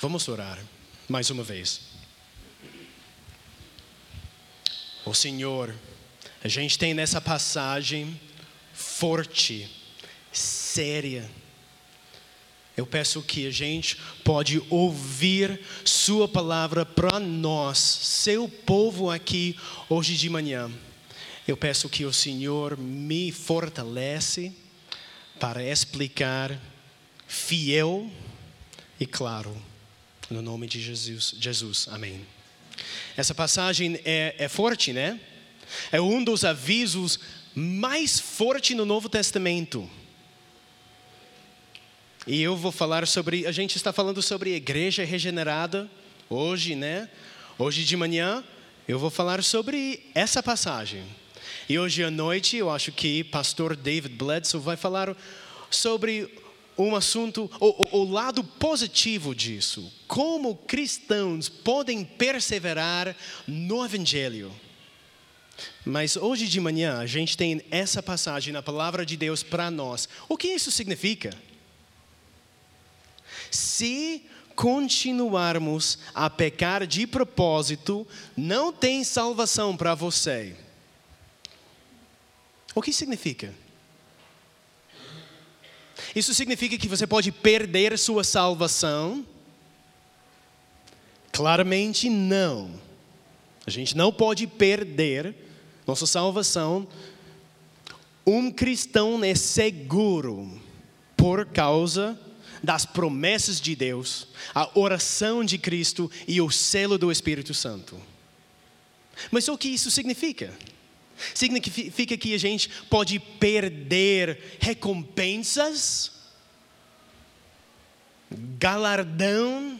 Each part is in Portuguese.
Vamos orar mais uma vez. O Senhor, a gente tem nessa passagem forte, séria. Eu peço que a gente pode ouvir Sua palavra para nós, seu povo aqui hoje de manhã. Eu peço que o Senhor me fortalece para explicar fiel e claro, no nome de Jesus. Jesus. Amém. Essa passagem é, é forte, né? É um dos avisos mais fortes no Novo Testamento. E eu vou falar sobre, a gente está falando sobre igreja regenerada hoje, né? Hoje de manhã eu vou falar sobre essa passagem. E hoje à noite eu acho que pastor David Bledsoe vai falar sobre um assunto, o, o, lado positivo disso. Como cristãos podem perseverar no Evangelho. Mas hoje de manhã a gente tem essa passagem na palavra de Deus para nós. O que isso significa? Se continuarmos a pecar de propósito, não tem salvação para você. O que significa? Isso significa que você pode perder sua salvação? Claramente não. A gente não pode perder nossa salvação. Um cristão é seguro por causa das promessas de Deus, a oração de Cristo e o selo do Espírito Santo. Mas o que isso significa? Significa que a gente pode perder recompensas, galardão?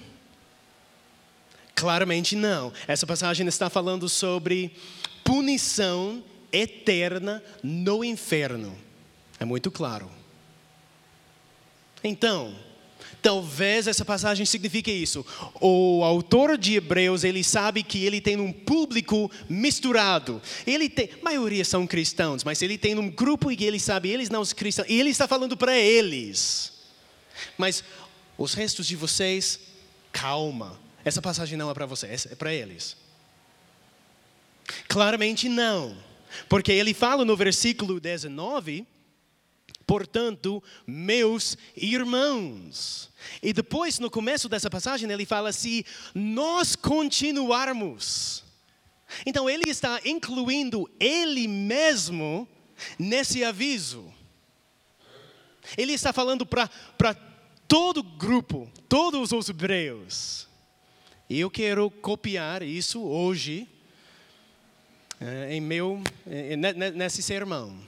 Claramente não. Essa passagem está falando sobre punição eterna no inferno. É muito claro. Então, Talvez essa passagem signifique isso. O autor de Hebreus, ele sabe que ele tem um público misturado. Ele tem, a maioria são cristãos, mas ele tem um grupo e ele sabe, eles não são cristãos, e ele está falando para eles. Mas os restos de vocês, calma. Essa passagem não é para vocês, é para eles. Claramente não. Porque ele fala no versículo 19, portanto, meus irmãos. E depois, no começo dessa passagem, ele fala assim: nós continuarmos. Então, ele está incluindo ele mesmo nesse aviso. Ele está falando para todo grupo, todos os hebreus. E eu quero copiar isso hoje eh, em meu, eh, nesse sermão.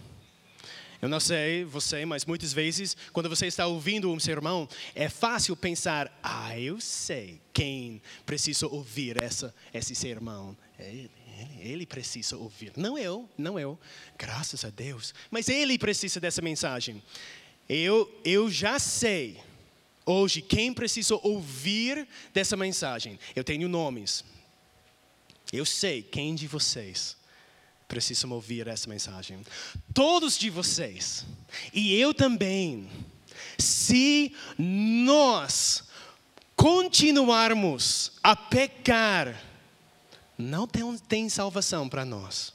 Eu não sei você, mas muitas vezes, quando você está ouvindo um sermão, é fácil pensar: ah, eu sei quem precisa ouvir essa, esse sermão. Ele, ele, ele precisa ouvir. Não eu, não eu. Graças a Deus. Mas ele precisa dessa mensagem. Eu, eu já sei hoje quem precisa ouvir dessa mensagem. Eu tenho nomes. Eu sei quem de vocês precisam ouvir essa mensagem. Todos de vocês, e eu também, se nós continuarmos a pecar, não tem, tem salvação para nós.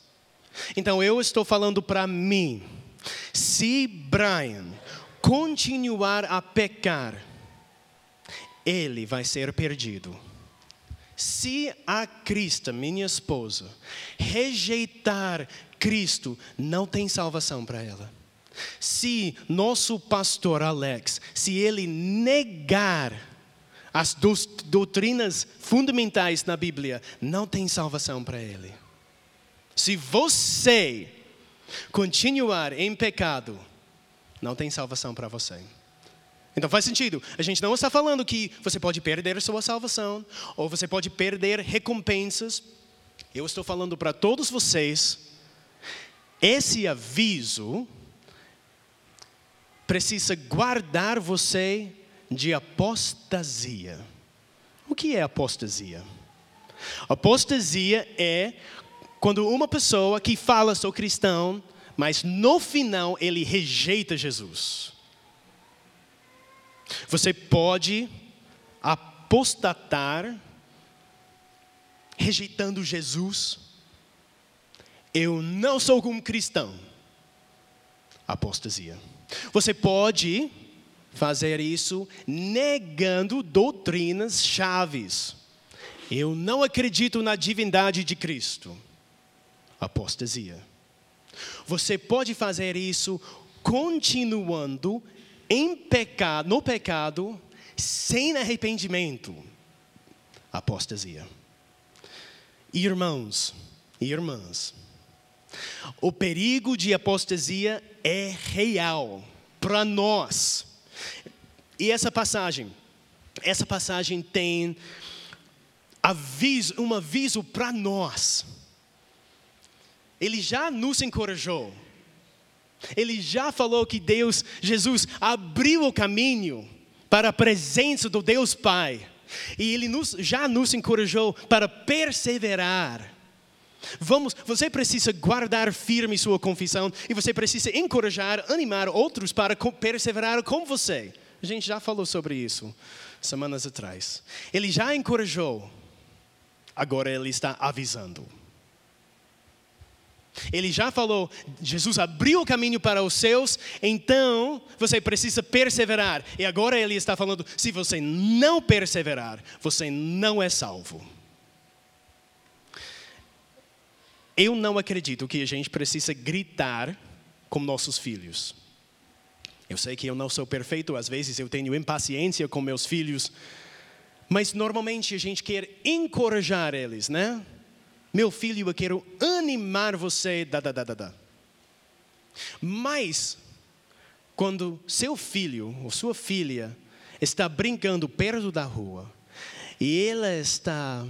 Então eu estou falando para mim. Se Brian continuar a pecar, ele vai ser perdido. Se a Cristo, minha esposa, rejeitar Cristo, não tem salvação para ela. Se nosso pastor Alex, se ele negar as doutrinas fundamentais na Bíblia, não tem salvação para ele. Se você continuar em pecado, não tem salvação para você. Então faz sentido. A gente não está falando que você pode perder a sua salvação, ou você pode perder recompensas. Eu estou falando para todos vocês, esse aviso precisa guardar você de apostasia. O que é apostasia? Apostasia é quando uma pessoa que fala sou cristão, mas no final ele rejeita Jesus. Você pode apostatar, rejeitando Jesus, eu não sou um cristão. Apostasia. Você pode fazer isso negando doutrinas chaves. Eu não acredito na divindade de Cristo. Apostasia. Você pode fazer isso continuando em pecado, no pecado, sem arrependimento. Apostasia. Irmãos e irmãs, o perigo de apostasia é real para nós. E essa passagem, essa passagem tem aviso, um aviso para nós. Ele já nos encorajou. Ele já falou que Deus, Jesus, abriu o caminho para a presença do Deus Pai. E Ele nos, já nos encorajou para perseverar. Vamos, você precisa guardar firme sua confissão e você precisa encorajar, animar outros para perseverar com você. A gente já falou sobre isso semanas atrás. Ele já encorajou, agora ele está avisando. Ele já falou, Jesus abriu o caminho para os seus, então você precisa perseverar. E agora ele está falando: se você não perseverar, você não é salvo. Eu não acredito que a gente precisa gritar com nossos filhos. Eu sei que eu não sou perfeito, às vezes eu tenho impaciência com meus filhos, mas normalmente a gente quer encorajar eles, né? Meu filho, eu quero animar você, da, da, da, da, da. Mas, quando seu filho ou sua filha está brincando perto da rua, e ela está,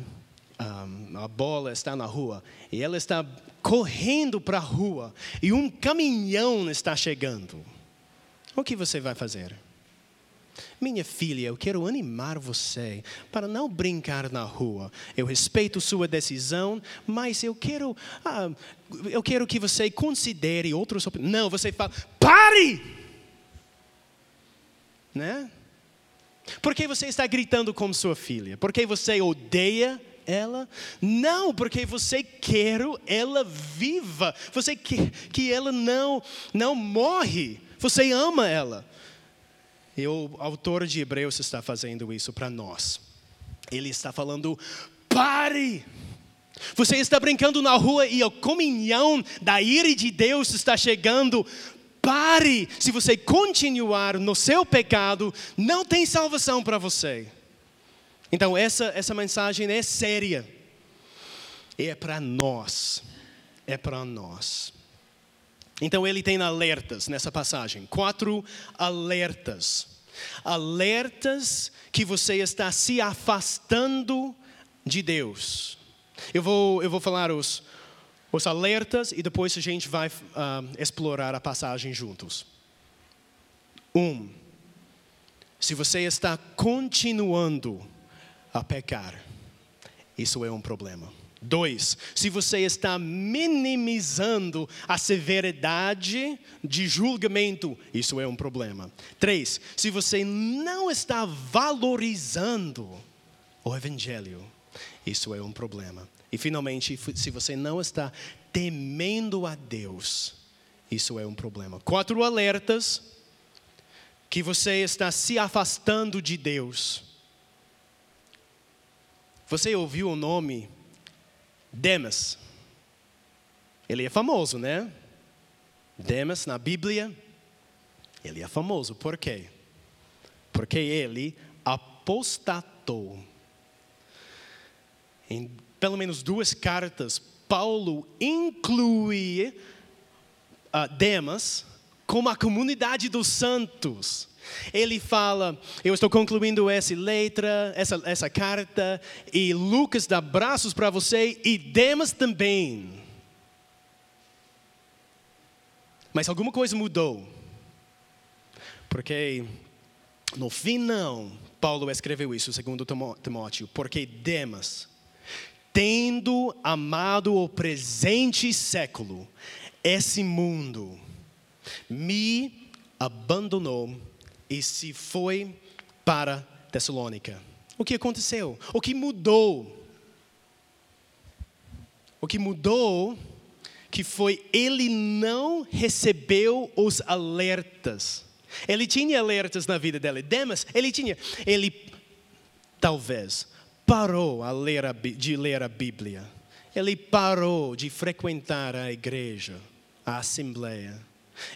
um, a bola está na rua, e ela está correndo para a rua, e um caminhão está chegando, o que você vai fazer? Minha filha, eu quero animar você para não brincar na rua. Eu respeito sua decisão, mas eu quero, ah, eu quero que você considere outros. Não, você fala, pare! Né? Por que você está gritando com sua filha? Porque você odeia ela? Não, porque você quer ela viva. Você quer que ela não, não morre. Você ama ela. E o autor de Hebreus está fazendo isso para nós. Ele está falando: pare! Você está brincando na rua e a comunhão da ira de Deus está chegando. Pare! Se você continuar no seu pecado, não tem salvação para você. Então, essa, essa mensagem é séria. E é para nós. É para nós. Então ele tem alertas nessa passagem, quatro alertas. Alertas que você está se afastando de Deus. Eu vou, eu vou falar os, os alertas e depois a gente vai uh, explorar a passagem juntos. Um, se você está continuando a pecar, isso é um problema. Dois, se você está minimizando a severidade de julgamento, isso é um problema. Três, se você não está valorizando o Evangelho, isso é um problema. E finalmente, se você não está temendo a Deus, isso é um problema. Quatro alertas que você está se afastando de Deus. Você ouviu o nome Demas. Ele é famoso, né? Demas na Bíblia, ele é famoso. Por quê? Porque ele apostatou. Em pelo menos duas cartas, Paulo inclui uh, Demas como a comunidade dos santos. Ele fala, eu estou concluindo essa letra, essa, essa carta, e Lucas dá braços para você, e Demas também. Mas alguma coisa mudou. Porque no final, Paulo escreveu isso, segundo Timóteo, porque Demas, tendo amado o presente século, esse mundo, me abandonou e se foi para Tessalônica. O que aconteceu? O que mudou? O que mudou que foi ele não recebeu os alertas. Ele tinha alertas na vida dele. Demas, ele tinha. Ele talvez parou ler a, de ler a Bíblia. Ele parou de frequentar a igreja, a assembleia.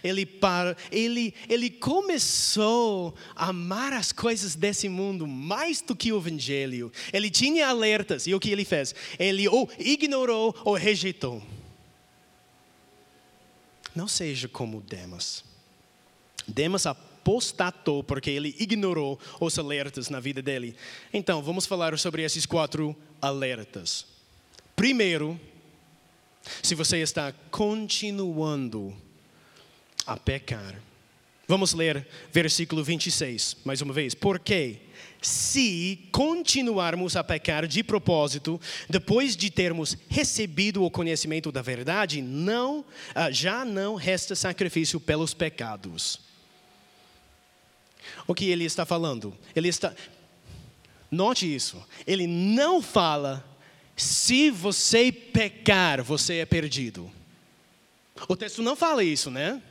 Ele, para, ele, ele começou a amar as coisas desse mundo mais do que o Evangelho. Ele tinha alertas e o que ele fez? Ele ou ignorou ou rejeitou. Não seja como Demas. Demas apostatou porque ele ignorou os alertas na vida dele. Então, vamos falar sobre esses quatro alertas. Primeiro, se você está continuando a pecar. Vamos ler versículo 26, mais uma vez. Porque se continuarmos a pecar de propósito, depois de termos recebido o conhecimento da verdade, não, ah, já não resta sacrifício pelos pecados. O que ele está falando? Ele está. Note isso. Ele não fala se você pecar, você é perdido. O texto não fala isso, né?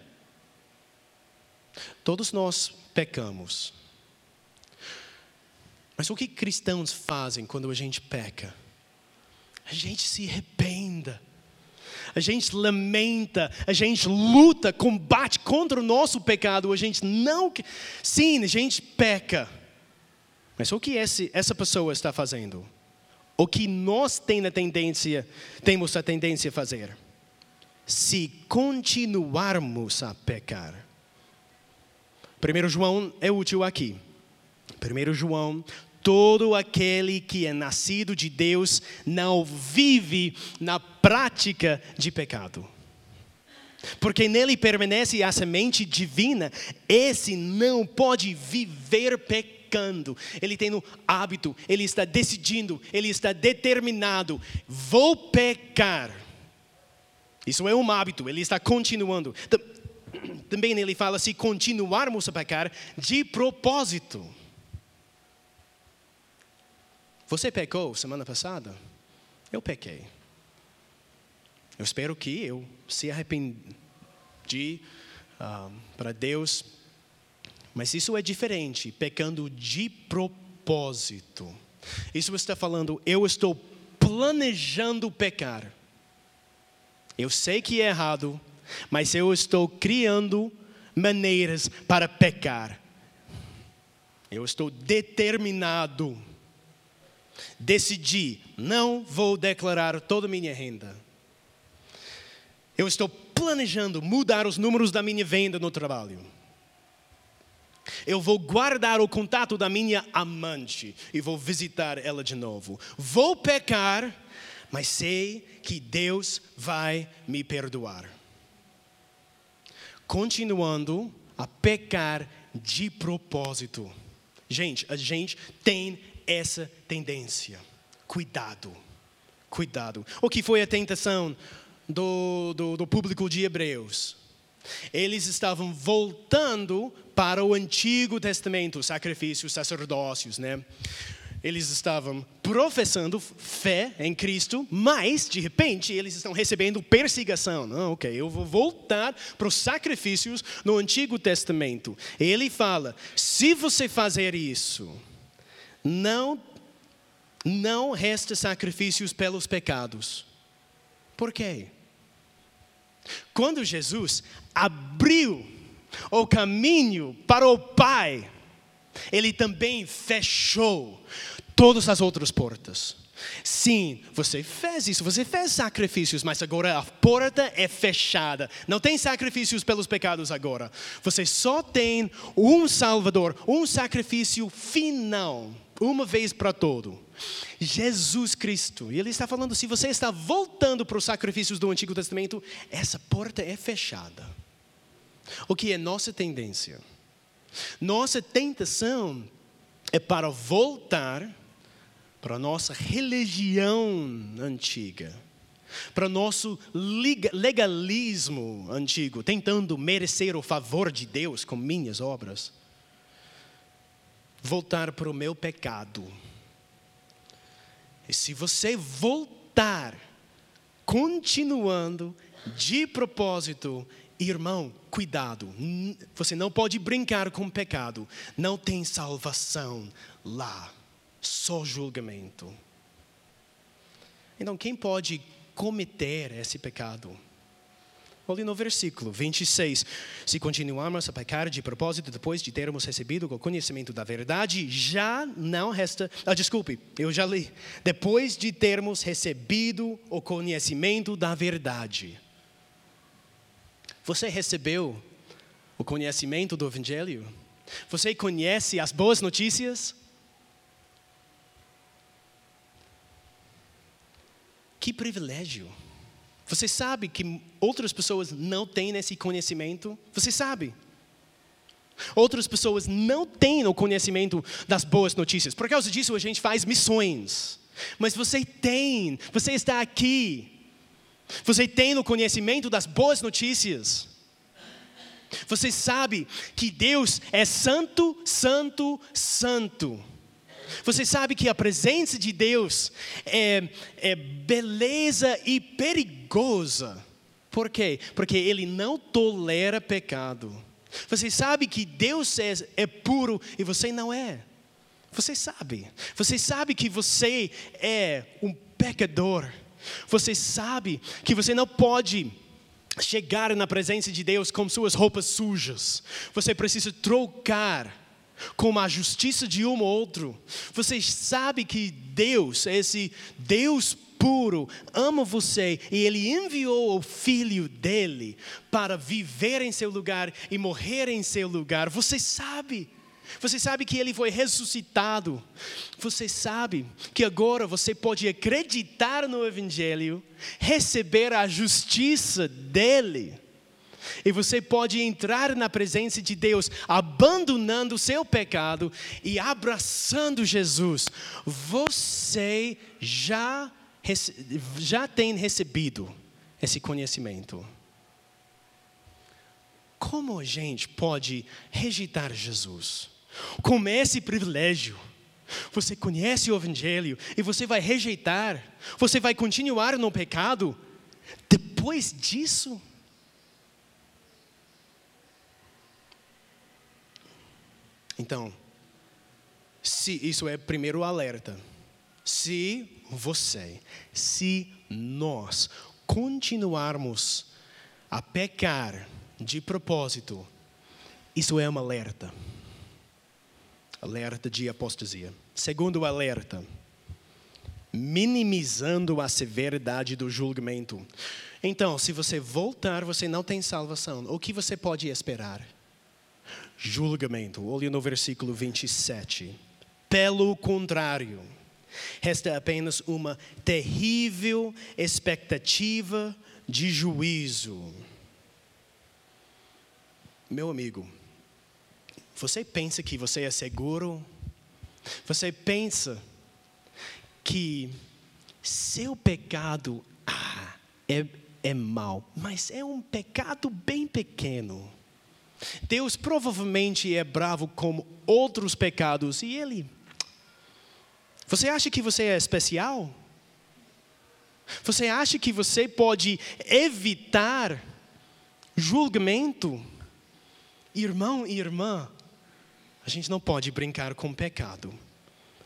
Todos nós pecamos. Mas o que cristãos fazem quando a gente peca? A gente se arrependa. A gente lamenta, a gente luta, combate contra o nosso pecado, a gente não. Sim, a gente peca. Mas o que esse, essa pessoa está fazendo? O que nós tem a tendência, temos a tendência a fazer? Se continuarmos a pecar, 1 João é útil aqui. 1 João, todo aquele que é nascido de Deus não vive na prática de pecado. Porque nele permanece a semente divina, esse não pode viver pecando. Ele tem o hábito, ele está decidindo, ele está determinado: vou pecar. Isso é um hábito, ele está continuando. Também ele fala se continuarmos a pecar de propósito. Você pecou semana passada? Eu pequei. Eu espero que eu se arrependi uh, para Deus. Mas isso é diferente, pecando de propósito. Isso está falando, eu estou planejando pecar. Eu sei que é errado, mas eu estou criando maneiras para pecar. Eu estou determinado. Decidi, não vou declarar toda a minha renda. Eu estou planejando mudar os números da minha venda no trabalho. Eu vou guardar o contato da minha amante e vou visitar ela de novo. Vou pecar, mas sei que Deus vai me perdoar continuando a pecar de propósito. Gente, a gente tem essa tendência. Cuidado, cuidado. O que foi a tentação do, do, do público de Hebreus? Eles estavam voltando para o Antigo Testamento, sacrifícios, sacerdócios, né? Eles estavam professando fé em Cristo, mas de repente eles estão recebendo perseguição. Não, ok, eu vou voltar para os sacrifícios no Antigo Testamento. Ele fala: se você fazer isso, não não resta sacrifícios pelos pecados. Por quê? Quando Jesus abriu o caminho para o Pai, ele também fechou todas as outras portas. Sim, você fez isso, você fez sacrifícios, mas agora a porta é fechada. Não tem sacrifícios pelos pecados agora. Você só tem um Salvador, um sacrifício final, uma vez para todo. Jesus Cristo. E ele está falando: se você está voltando para os sacrifícios do Antigo Testamento, essa porta é fechada. O que é nossa tendência? Nossa tentação é para voltar para a nossa religião antiga, para nosso legalismo antigo, tentando merecer o favor de Deus com minhas obras. Voltar para o meu pecado, E se você voltar, continuando de propósito, irmão, cuidado. Você não pode brincar com o pecado. Não tem salvação lá. Só julgamento. Então, quem pode cometer esse pecado? Olhe no versículo 26. Se continuarmos a pecar de propósito depois de termos recebido o conhecimento da verdade, já não resta. Ah, desculpe, eu já li. Depois de termos recebido o conhecimento da verdade. Você recebeu o conhecimento do Evangelho? Você conhece as boas notícias? Que privilégio! Você sabe que outras pessoas não têm esse conhecimento? Você sabe. Outras pessoas não têm o conhecimento das boas notícias. Por causa disso, a gente faz missões. Mas você tem, você está aqui. Você tem o conhecimento das boas notícias. Você sabe que Deus é santo, santo, santo. Você sabe que a presença de Deus é, é beleza e perigosa. Por quê? Porque Ele não tolera pecado. Você sabe que Deus é, é puro e você não é. Você sabe. Você sabe que você é um pecador. Você sabe que você não pode chegar na presença de Deus com suas roupas sujas. Você precisa trocar como a justiça de um ou outro. Você sabe que Deus, esse Deus puro, ama você e Ele enviou o Filho dele para viver em seu lugar e morrer em seu lugar. Você sabe. Você sabe que ele foi ressuscitado. Você sabe que agora você pode acreditar no Evangelho, receber a justiça dele e você pode entrar na presença de Deus, abandonando o seu pecado e abraçando Jesus. Você já, já tem recebido esse conhecimento. Como a gente pode rejeitar Jesus? Com esse privilégio, você conhece o Evangelho e você vai rejeitar, você vai continuar no pecado. Depois disso, Então, se isso é primeiro alerta. Se você, se nós continuarmos a pecar de propósito, isso é um alerta. Alerta de apostasia. Segundo alerta, minimizando a severidade do julgamento. Então, se você voltar, você não tem salvação. O que você pode esperar? julgamento. Olhe no versículo 27. Pelo contrário, resta apenas uma terrível expectativa de juízo. Meu amigo, você pensa que você é seguro? Você pensa que seu pecado ah, é, é mal, mas é um pecado bem pequeno. Deus provavelmente é bravo com outros pecados e Ele. Você acha que você é especial? Você acha que você pode evitar julgamento? Irmão e irmã, a gente não pode brincar com pecado.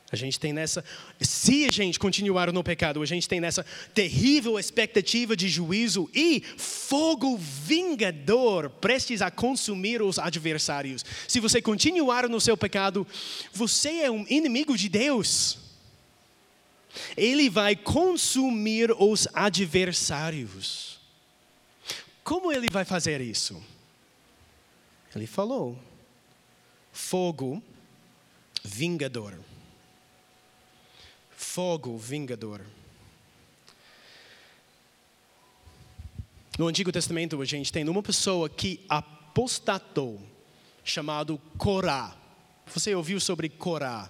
A gente tem nessa, se a gente continuar no pecado, a gente tem nessa terrível expectativa de juízo e fogo vingador prestes a consumir os adversários. Se você continuar no seu pecado, você é um inimigo de Deus. Ele vai consumir os adversários. Como ele vai fazer isso? Ele falou: fogo vingador fogo vingador. No Antigo Testamento, a gente tem uma pessoa que apostatou, chamado Corá. Você ouviu sobre Corá?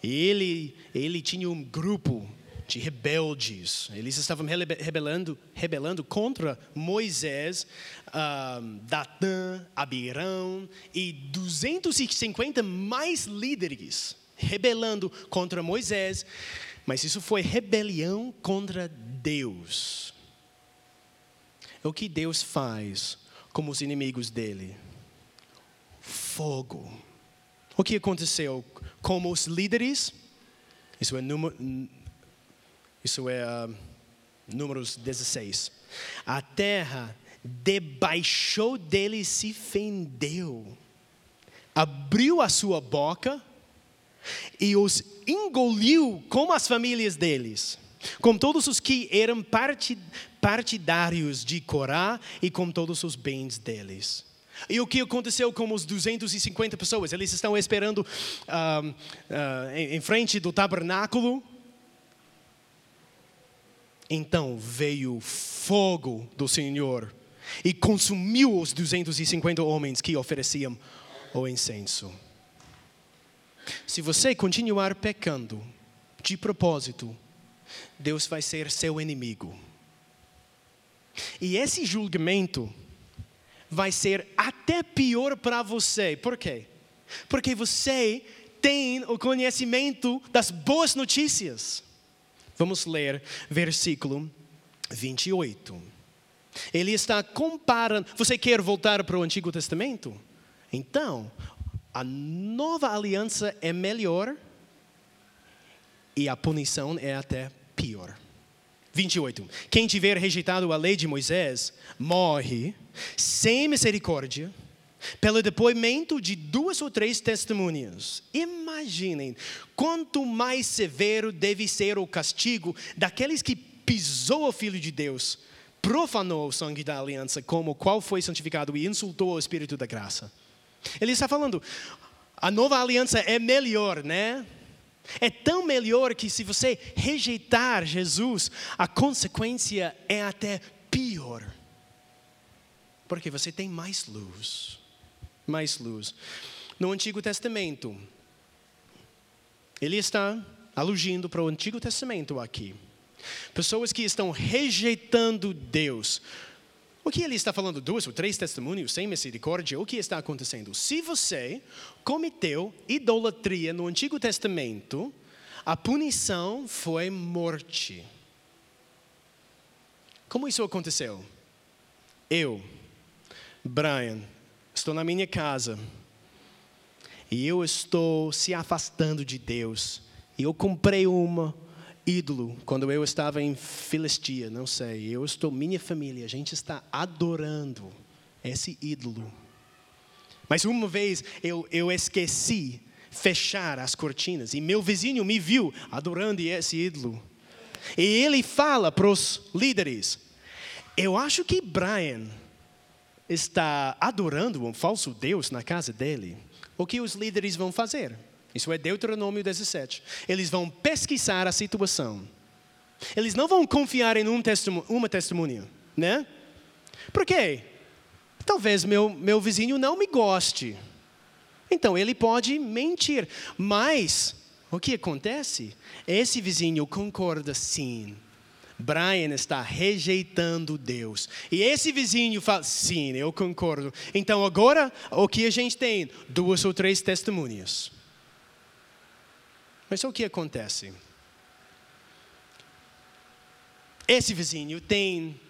Ele, ele tinha um grupo de rebeldes. Eles estavam rebelando, rebelando contra Moisés, um, Datã, Abirão e 250 mais líderes rebelando contra Moisés, mas isso foi rebelião contra Deus. O que Deus faz com os inimigos dele? Fogo. O que aconteceu com os líderes? Isso é, número, isso é uh, Números 16. A terra debaixou dele e se fendeu, abriu a sua boca e os engoliu como as famílias deles, com todos os que eram partidários de Corá e com todos os bens deles. E o que aconteceu com os 250 pessoas? Eles estão esperando uh, uh, em frente do tabernáculo. Então veio fogo do Senhor e consumiu os 250 homens que ofereciam o incenso. Se você continuar pecando de propósito, Deus vai ser seu inimigo. E esse julgamento vai ser até pior para você. Por quê? Porque você tem o conhecimento das boas notícias. Vamos ler versículo 28. Ele está comparando. Você quer voltar para o Antigo Testamento? Então, a nova aliança é melhor e a punição é até pior. 28. Quem tiver rejeitado a lei de Moisés morre sem misericórdia pelo depoimento de duas ou três testemunhas. Imaginem quanto mais severo deve ser o castigo daqueles que pisou o Filho de Deus profanou o sangue da aliança como o qual foi santificado e insultou o Espírito da graça. Ele está falando, a nova aliança é melhor, né? É tão melhor que se você rejeitar Jesus, a consequência é até pior. Porque você tem mais luz. Mais luz. No Antigo Testamento, ele está aludindo para o Antigo Testamento aqui. Pessoas que estão rejeitando Deus. O que ele está falando? Duas ou três testemunhos sem misericórdia? O que está acontecendo? Se você cometeu idolatria no Antigo Testamento, a punição foi morte. Como isso aconteceu? Eu, Brian, estou na minha casa e eu estou se afastando de Deus. E eu comprei uma ídolo quando eu estava em Filistia, não sei. Eu estou, minha família, a gente está adorando esse ídolo. Mas uma vez eu, eu esqueci fechar as cortinas e meu vizinho me viu adorando esse ídolo. E ele fala para os líderes: Eu acho que Brian está adorando um falso Deus na casa dele. O que os líderes vão fazer? Isso é Deuteronômio 17. Eles vão pesquisar a situação. Eles não vão confiar em um testemunho, uma testemunha, né? Por quê? Talvez meu, meu vizinho não me goste. Então ele pode mentir. Mas o que acontece? Esse vizinho concorda sim. Brian está rejeitando Deus. E esse vizinho fala: sim, eu concordo. Então agora o que a gente tem? Duas ou três testemunhas. Mas o que acontece? Esse vizinho tem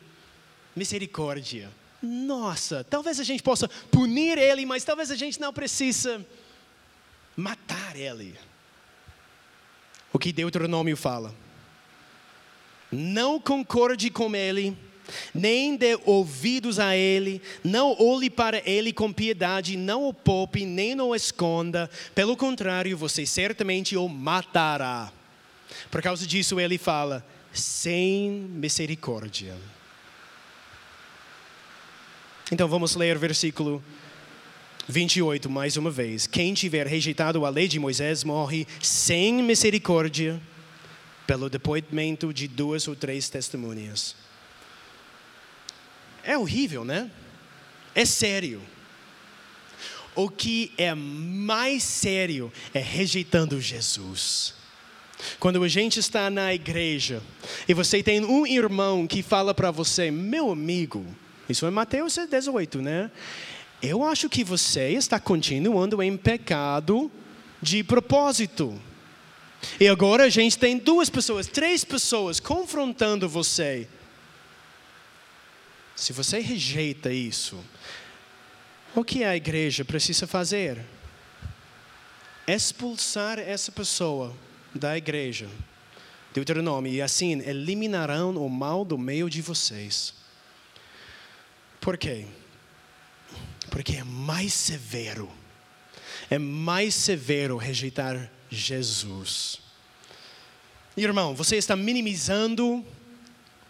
misericórdia. Nossa, talvez a gente possa punir ele, mas talvez a gente não precisa matar ele. O que Deuteronômio fala? Não concorde com ele nem dê ouvidos a ele, não olhe para ele com piedade, não o poupe, nem o esconda, pelo contrário, você certamente o matará. Por causa disso, ele fala, sem misericórdia. Então vamos ler versículo 28 mais uma vez. Quem tiver rejeitado a lei de Moisés morre sem misericórdia, pelo depoimento de duas ou três testemunhas. É horrível, né? É sério. O que é mais sério é rejeitando Jesus. Quando a gente está na igreja e você tem um irmão que fala para você, meu amigo, isso é Mateus 18, né? Eu acho que você está continuando em pecado de propósito. E agora a gente tem duas pessoas, três pessoas confrontando você. Se você rejeita isso, o que a igreja precisa fazer? Expulsar essa pessoa da igreja. Deuteronômio, e assim eliminarão o mal do meio de vocês. Por quê? Porque é mais severo. É mais severo rejeitar Jesus. Irmão, você está minimizando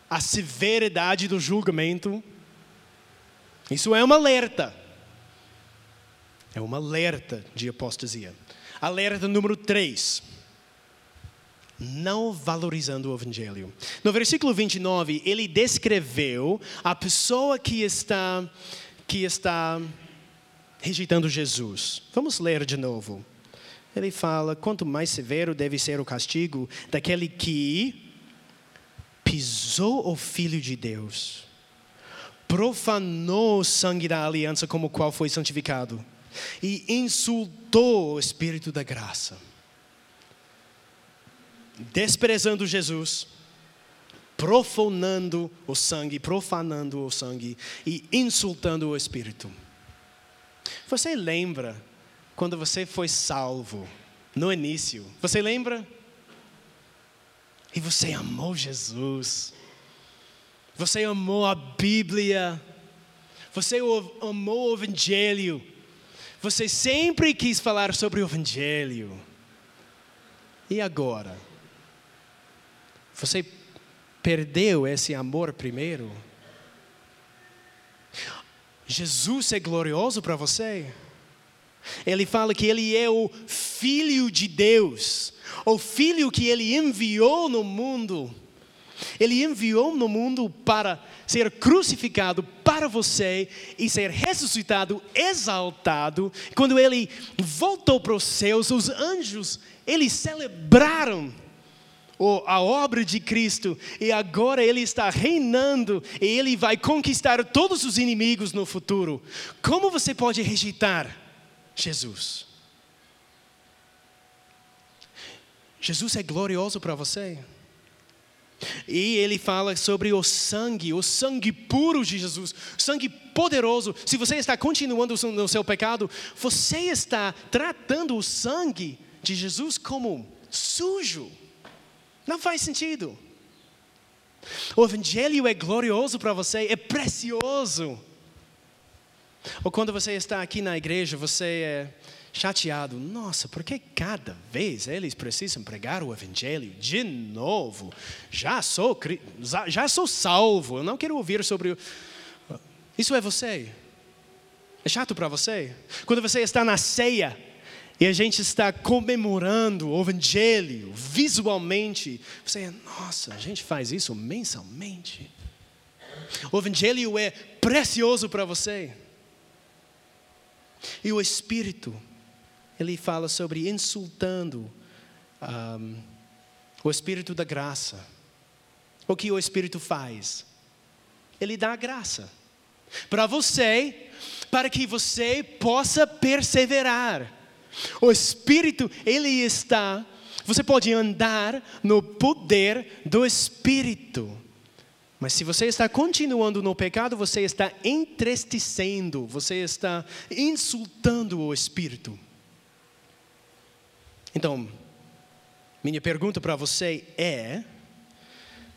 a severidade do julgamento. Isso é um alerta. É um alerta de apostasia. Alerta número 3. Não valorizando o Evangelho. No versículo 29, ele descreveu a pessoa que está, que está rejeitando Jesus. Vamos ler de novo. Ele fala: quanto mais severo deve ser o castigo daquele que pisou o Filho de Deus, profanou o sangue da aliança como o qual foi santificado e insultou o Espírito da graça, desprezando Jesus, profanando o sangue, profanando o sangue e insultando o Espírito. Você lembra quando você foi salvo no início? Você lembra? E você amou Jesus. Você amou a Bíblia. Você amou o Evangelho. Você sempre quis falar sobre o Evangelho. E agora? Você perdeu esse amor primeiro? Jesus é glorioso para você? Ele fala que ele é o Filho de Deus, o Filho que ele enviou no mundo. Ele enviou no mundo para ser crucificado para você e ser ressuscitado, exaltado. Quando ele voltou para os céus, os anjos, eles celebraram a obra de Cristo e agora ele está reinando e ele vai conquistar todos os inimigos no futuro. Como você pode rejeitar Jesus? Jesus é glorioso para você. E ele fala sobre o sangue, o sangue puro de Jesus, sangue poderoso. Se você está continuando no seu pecado, você está tratando o sangue de Jesus como sujo. Não faz sentido. O Evangelho é glorioso para você, é precioso. Ou quando você está aqui na igreja, você é chateado. Nossa, por que cada vez eles precisam pregar o evangelho de novo? Já sou já sou salvo. Eu não quero ouvir sobre Isso é você? É chato para você? Quando você está na ceia e a gente está comemorando o evangelho visualmente, você, nossa, a gente faz isso mensalmente. O evangelho é precioso para você. E o Espírito ele fala sobre insultando um, o Espírito da graça. O que o Espírito faz? Ele dá graça para você, para que você possa perseverar. O Espírito, ele está, você pode andar no poder do Espírito. Mas se você está continuando no pecado, você está entristecendo, você está insultando o Espírito. Então, minha pergunta para você é: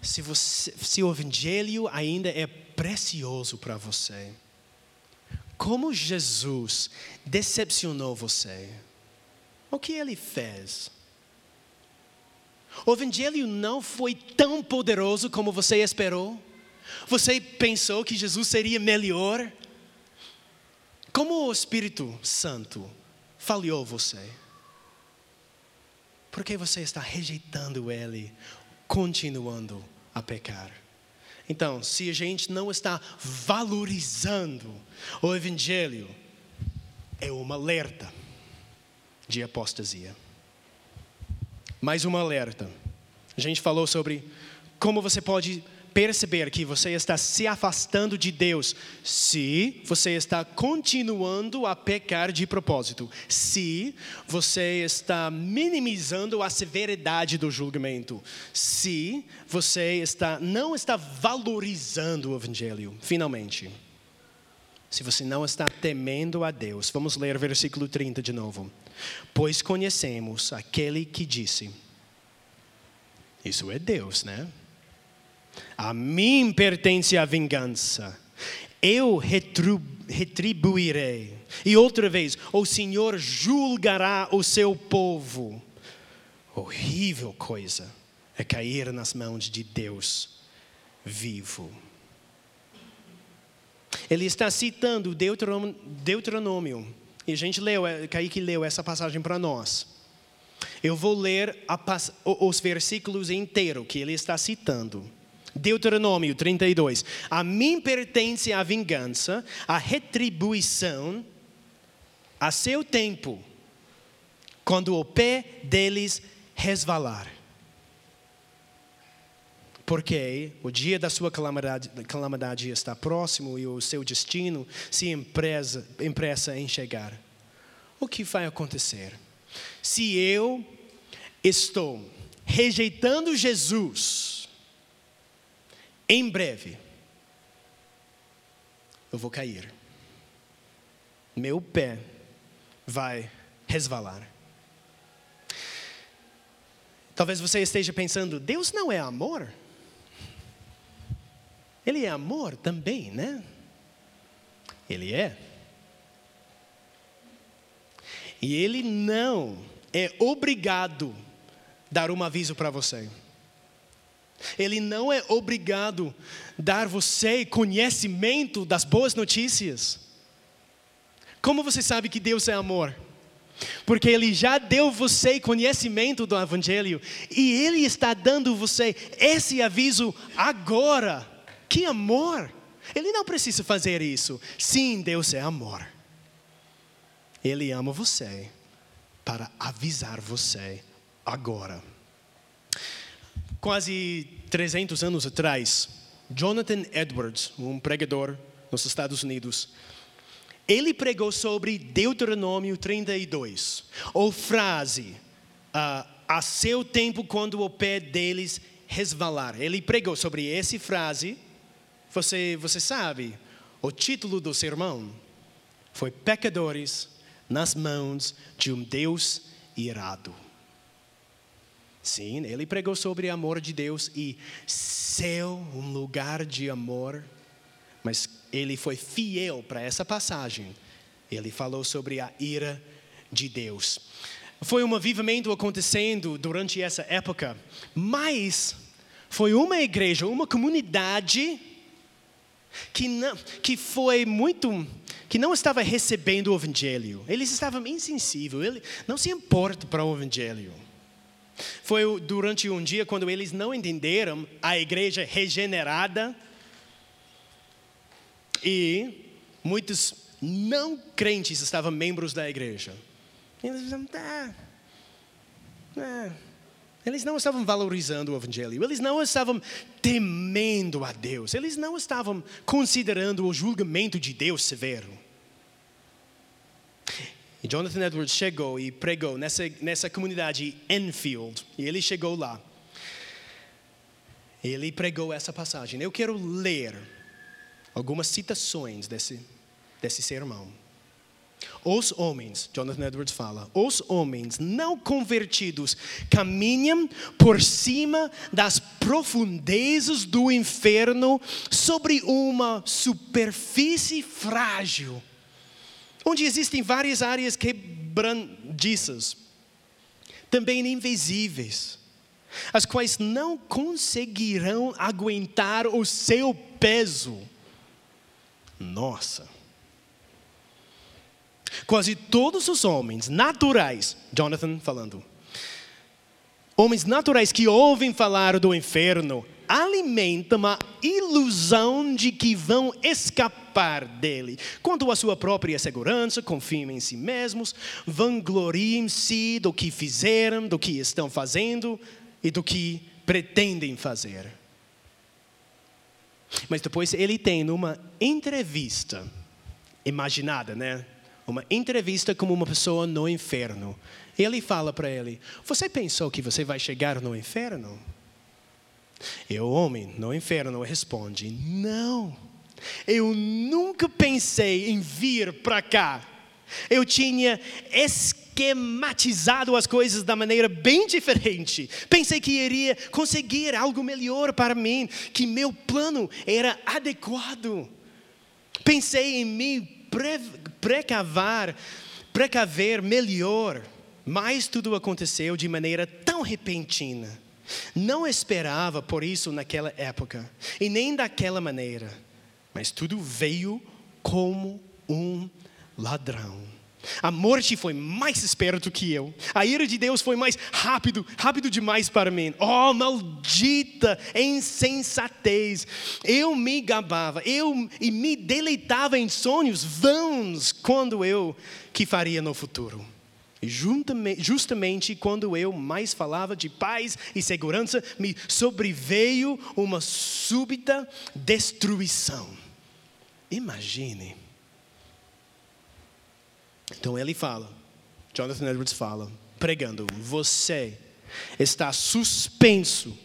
se, você, se o Evangelho ainda é precioso para você, como Jesus decepcionou você? O que ele fez? O Evangelho não foi tão poderoso como você esperou? Você pensou que Jesus seria melhor? Como o Espírito Santo falhou você? Porque você está rejeitando Ele, continuando a pecar. Então, se a gente não está valorizando o Evangelho, é uma alerta de apostasia. Mais uma alerta. A gente falou sobre como você pode perceber que você está se afastando de Deus se você está continuando a pecar de propósito, se você está minimizando a severidade do julgamento, se você está não está valorizando o evangelho, finalmente. Se você não está temendo a Deus, vamos ler o versículo 30 de novo. Pois conhecemos aquele que disse: Isso é Deus, né? A mim pertence a vingança. Eu retribuirei. E outra vez, o Senhor julgará o seu povo. Horrível coisa é cair nas mãos de Deus vivo. Ele está citando Deuteronômio. E a gente leu, é, Kaique leu essa passagem para nós. Eu vou ler a, os versículos inteiros que ele está citando. Deuteronômio 32. A mim pertence a vingança, a retribuição, a seu tempo, quando o pé deles resvalar. Porque o dia da sua calamidade, calamidade está próximo e o seu destino se empresa, empressa em chegar. O que vai acontecer? Se eu estou rejeitando Jesus, em breve, eu vou cair. Meu pé vai resvalar. Talvez você esteja pensando: Deus não é amor? Ele é amor também, né? Ele é. E ele não é obrigado dar um aviso para você. Ele não é obrigado dar você conhecimento das boas notícias. Como você sabe que Deus é amor? Porque Ele já deu você conhecimento do Evangelho e Ele está dando você esse aviso agora. Que amor! Ele não precisa fazer isso. Sim, Deus é amor. Ele ama você para avisar você agora quase 300 anos atrás, Jonathan Edwards, um pregador nos Estados Unidos, ele pregou sobre Deuteronômio 32, ou frase, uh, a seu tempo quando o pé deles resvalar. Ele pregou sobre essa frase, você, você sabe, o título do sermão foi Pecadores nas mãos de um Deus irado. Sim, ele pregou sobre o amor de Deus e céu, um lugar de amor. Mas ele foi fiel para essa passagem. Ele falou sobre a ira de Deus. Foi um avivamento acontecendo durante essa época, mas foi uma igreja, uma comunidade que não, que foi muito que não estava recebendo o evangelho. Eles estavam insensíveis, ele não se importa para o evangelho. Foi durante um dia quando eles não entenderam a igreja regenerada e muitos não crentes estavam membros da igreja. Eles diziam, ah, ah. Eles não estavam valorizando o Evangelho, eles não estavam temendo a Deus, eles não estavam considerando o julgamento de Deus severo. E Jonathan Edwards chegou e pregou nessa, nessa comunidade Enfield. E ele chegou lá. Ele pregou essa passagem. Eu quero ler algumas citações desse, desse sermão. Os homens, Jonathan Edwards fala, os homens não convertidos caminham por cima das profundezas do inferno sobre uma superfície frágil onde existem várias áreas quebradiças, também invisíveis, as quais não conseguirão aguentar o seu peso. Nossa. Quase todos os homens naturais, Jonathan falando, homens naturais que ouvem falar do inferno, alimentam a ilusão de que vão escapar dele. Quanto à sua própria segurança, confiam em si mesmos, vangloriem-se do que fizeram, do que estão fazendo e do que pretendem fazer. Mas depois ele tem uma entrevista imaginada, né? Uma entrevista com uma pessoa no inferno. Ele fala para ele: Você pensou que você vai chegar no inferno? E o homem no inferno responde: Não, eu nunca pensei em vir para cá. Eu tinha esquematizado as coisas da maneira bem diferente. Pensei que iria conseguir algo melhor para mim, que meu plano era adequado. Pensei em me precavar, precaver melhor, mas tudo aconteceu de maneira tão repentina. Não esperava por isso naquela época, e nem daquela maneira, mas tudo veio como um ladrão. A morte foi mais esperto que eu. A ira de Deus foi mais rápido, rápido demais para mim. Oh, maldita insensatez! Eu me gabava, eu e me deleitava em sonhos vãos quando eu que faria no futuro. E justamente quando eu mais falava de paz e segurança, me sobreveio uma súbita destruição. Imagine. Então ele fala, Jonathan Edwards fala, pregando: você está suspenso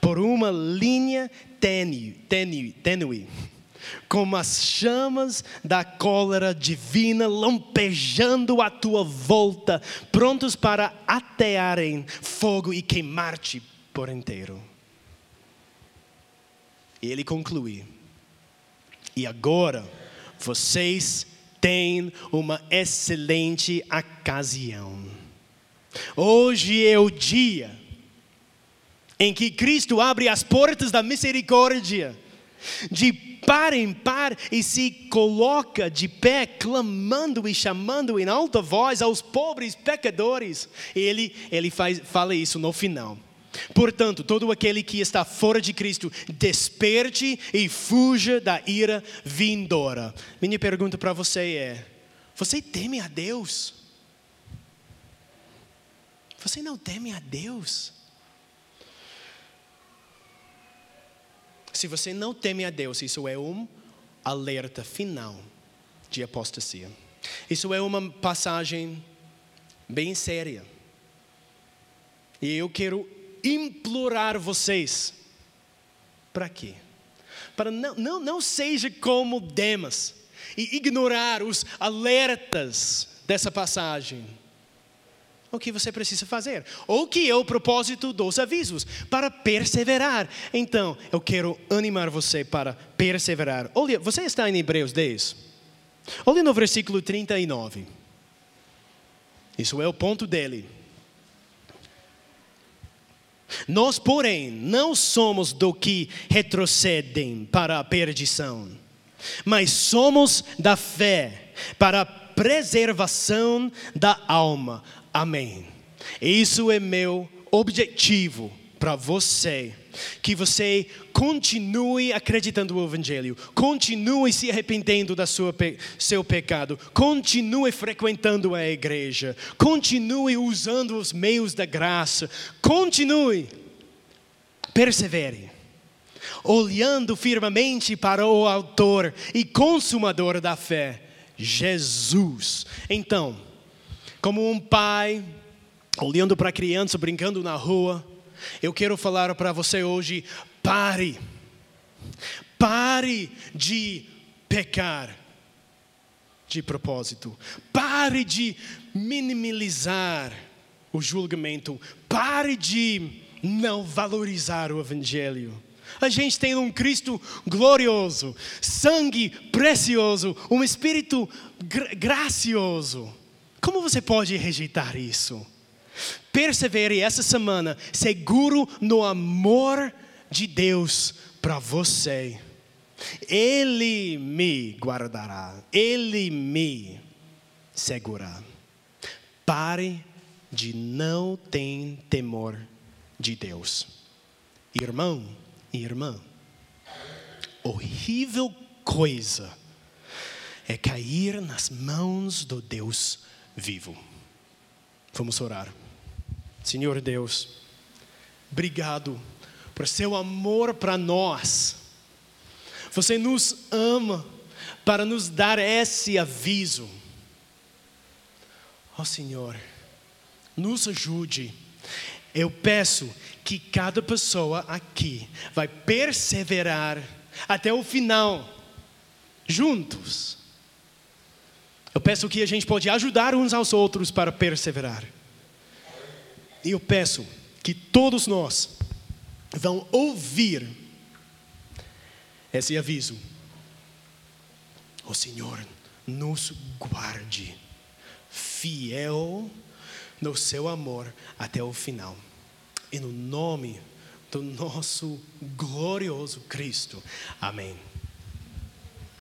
por uma linha tênue, tênue, tênue como as chamas da cólera divina lampejando à tua volta, prontos para atearem fogo e queimar-te por inteiro. E ele conclui: E agora vocês têm uma excelente ocasião. Hoje é o dia em que Cristo abre as portas da misericórdia de par em par e se coloca de pé, clamando e chamando em alta voz aos pobres pecadores. Ele, ele faz, fala isso no final. Portanto, todo aquele que está fora de Cristo, desperte e fuja da ira vindoura. Minha pergunta para você é: você teme a Deus? Você não teme a Deus? Se você não teme a Deus, isso é um alerta final de apostasia. Isso é uma passagem bem séria. E eu quero implorar vocês. Para quê? Para não, não, não seja como Demas e ignorar os alertas dessa passagem o que você precisa fazer. Ou que é o propósito dos avisos, para perseverar. Então, eu quero animar você para perseverar. Olha, você está em Hebreus 10. Olha no versículo 39. Isso é o ponto dele. Nós, porém, não somos do que retrocedem para a perdição, mas somos da fé para a preservação da alma. Amém. Isso é meu objetivo para você. Que você continue acreditando no Evangelho, continue se arrependendo do seu pecado, continue frequentando a igreja, continue usando os meios da graça, continue, persevere, olhando firmemente para o Autor e Consumador da fé, Jesus. Então, como um pai, olhando para a criança brincando na rua, eu quero falar para você hoje: pare, pare de pecar de propósito, pare de minimizar o julgamento, pare de não valorizar o Evangelho. A gente tem um Cristo glorioso, sangue precioso, um Espírito gra gracioso como você pode rejeitar isso? Persevere essa semana seguro no amor de Deus para você. Ele me guardará, Ele me segurará. Pare de não ter temor de Deus. Irmão e irmã, horrível coisa é cair nas mãos do Deus vivo. Vamos orar. Senhor Deus, obrigado por seu amor para nós. Você nos ama para nos dar esse aviso. Ó oh, Senhor, nos ajude. Eu peço que cada pessoa aqui vai perseverar até o final, juntos. Eu peço que a gente pode ajudar uns aos outros para perseverar. E eu peço que todos nós vão ouvir esse aviso. O Senhor nos guarde, fiel no seu amor até o final. E no nome do nosso glorioso Cristo. Amém.